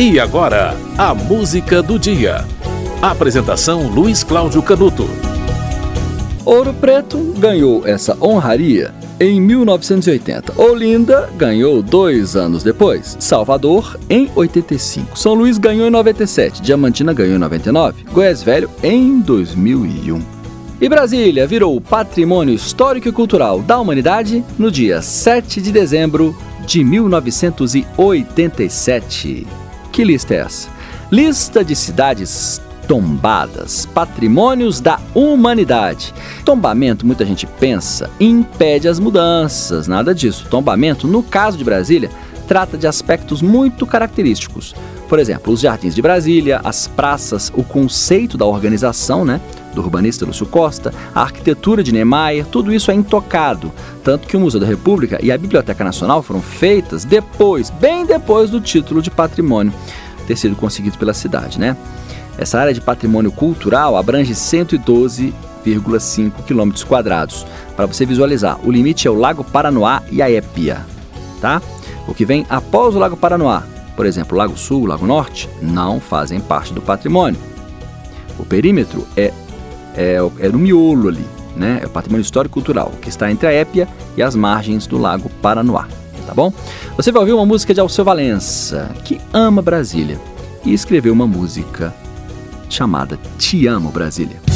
E agora, a música do dia. Apresentação Luiz Cláudio Canuto. Ouro Preto ganhou essa honraria em 1980. Olinda ganhou dois anos depois. Salvador em 85. São Luís ganhou em 97. Diamantina ganhou em 99. Goiás Velho em 2001. E Brasília virou Patrimônio Histórico e Cultural da Humanidade no dia 7 de dezembro de 1987. Que lista é essa? Lista de cidades tombadas, patrimônios da humanidade. Tombamento, muita gente pensa, impede as mudanças, nada disso. Tombamento, no caso de Brasília, trata de aspectos muito característicos. Por exemplo, os jardins de Brasília, as praças, o conceito da organização, né? Do urbanista Lúcio Costa, a arquitetura de Niemeyer, tudo isso é intocado. Tanto que o Museu da República e a Biblioteca Nacional foram feitas depois, bem depois do título de patrimônio ter sido conseguido pela cidade, né? Essa área de patrimônio cultural abrange 112,5 km quadrados. Para você visualizar, o limite é o Lago Paranoá e a Épia, tá? O que vem após o Lago Paranoá, por exemplo, Lago Sul, Lago Norte, não fazem parte do patrimônio. O perímetro é, é, é no miolo ali, né? É o patrimônio histórico cultural, que está entre a Épia e as margens do Lago Paranoá tá bom? Você vai ouvir uma música de Alceu Valença, que ama Brasília, e escreveu uma música chamada Te Amo Brasília.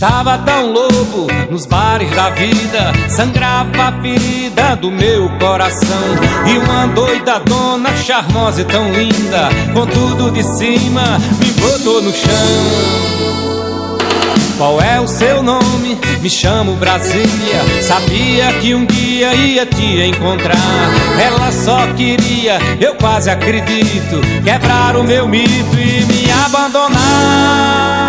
Estava tão louco nos bares da vida, sangrava a ferida do meu coração. E uma doida dona, charmosa e tão linda, com tudo de cima, me botou no chão. Qual é o seu nome? Me chamo Brasília. Sabia que um dia ia te encontrar. Ela só queria, eu quase acredito, quebrar o meu mito e me abandonar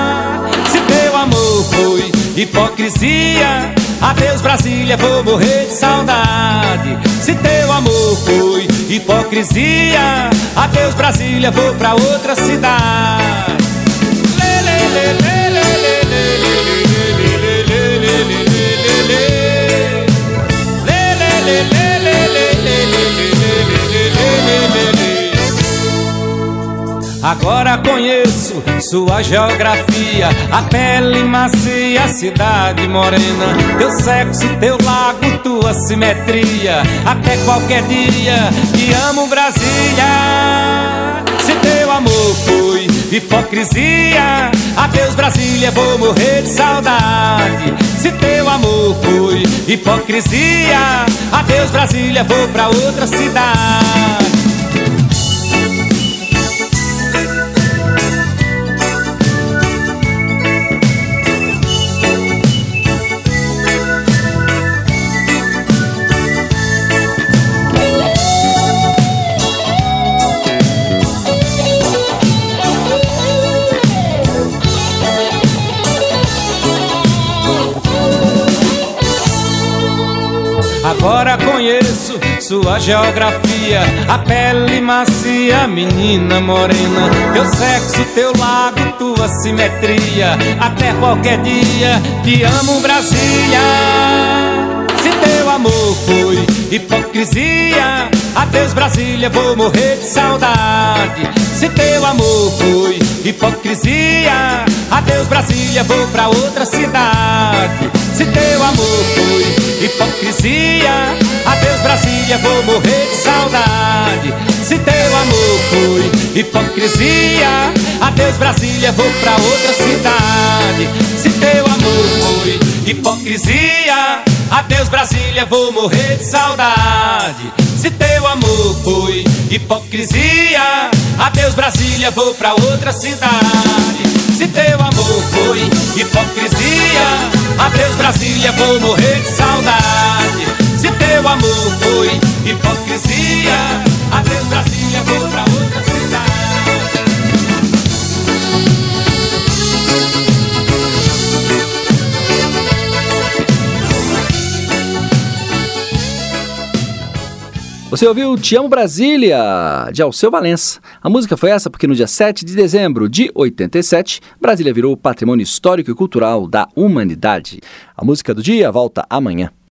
hipocrisia. Adeus Brasília, vou morrer de saudade. Se teu amor foi hipocrisia, adeus Brasília, vou pra outra cidade. Lê, lê, lê, lê. Agora conheço sua geografia, a pele macia, a cidade morena, teu sexo, teu lago, tua simetria. Até qualquer dia te amo, Brasília. Se teu amor foi hipocrisia, adeus, Brasília, vou morrer de saudade. Se teu amor foi hipocrisia, adeus, Brasília, vou pra outra cidade. Agora conheço sua geografia, a pele macia, menina morena, teu sexo, teu lago, tua simetria. Até qualquer dia te amo, Brasília. Se teu amor foi hipocrisia, adeus, Brasília, vou morrer de saudade. Se teu amor foi hipocrisia, adeus, Brasília, vou pra outra cidade. Se teu amor foi hipocrisia, adeus Brasília, vou morrer de saudade. Se teu amor foi hipocrisia, adeus Brasília, vou pra outra cidade. Se teu amor foi hipocrisia, adeus Brasília, vou morrer de saudade. Se teu amor foi hipocrisia, adeus Brasília, vou pra outra cidade. Se teu amor foi hipocrisia, adeus Brasília, vou morrer de saudade. Você ouviu Te Amo Brasília, de Alceu Valença. A música foi essa porque no dia 7 de dezembro de 87, Brasília virou patrimônio histórico e cultural da humanidade. A música do dia volta amanhã.